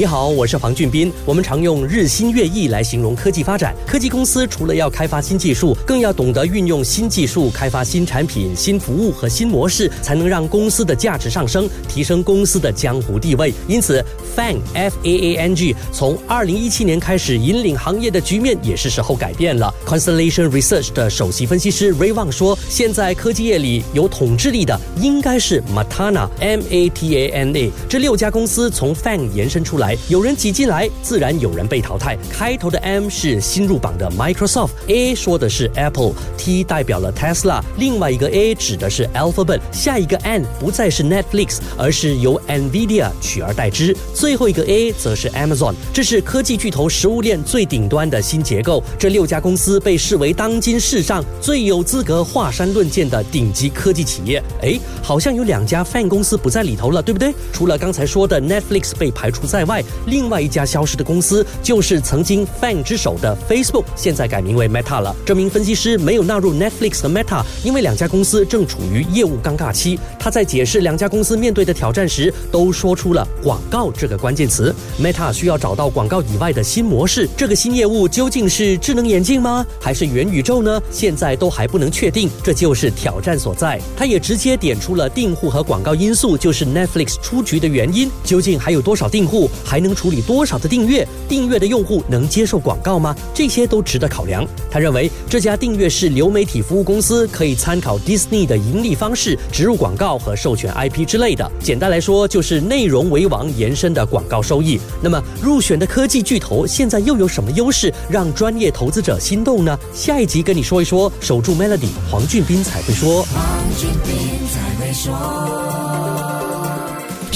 你好，我是黄俊斌。我们常用日新月异来形容科技发展。科技公司除了要开发新技术，更要懂得运用新技术开发新产品、新服务和新模式，才能让公司的价值上升，提升公司的江湖地位。因此，Fang F A A N G 从二零一七年开始引领行业的局面，也是时候改变了。Constellation Research 的首席分析师 Ray Wang 说：“现在科技业里有统治力的，应该是 Matana M A T A N A 这六家公司从 Fang 延伸出来。”有人挤进来，自然有人被淘汰。开头的 M 是新入榜的 Microsoft，A 说的是 Apple，T 代表了 Tesla，另外一个 A 指的是 Alphabet，下一个 N 不再是 Netflix，而是由 Nvidia 取而代之。最后一个 A 则是 Amazon，这是科技巨头食物链最顶端的新结构。这六家公司被视为当今世上最有资格华山论剑的顶级科技企业。哎，好像有两家 Fan 公司不在里头了，对不对？除了刚才说的 Netflix 被排除在外。另外一家消失的公司就是曾经 Fan 之首的 Facebook，现在改名为 Meta 了。这名分析师没有纳入 Netflix 和 Meta，因为两家公司正处于业务尴尬期。他在解释两家公司面对的挑战时，都说出了广告这个关键词。Meta 需要找到广告以外的新模式，这个新业务究竟是智能眼镜吗，还是元宇宙呢？现在都还不能确定，这就是挑战所在。他也直接点出了订户和广告因素，就是 Netflix 出局的原因。究竟还有多少订户？还能处理多少的订阅？订阅的用户能接受广告吗？这些都值得考量。他认为这家订阅式流媒体服务公司可以参考 Disney 的盈利方式，植入广告和授权 IP 之类的。简单来说，就是内容为王延伸的广告收益。那么入选的科技巨头现在又有什么优势让专业投资者心动呢？下一集跟你说一说。守住 Melody，黄俊斌才会说。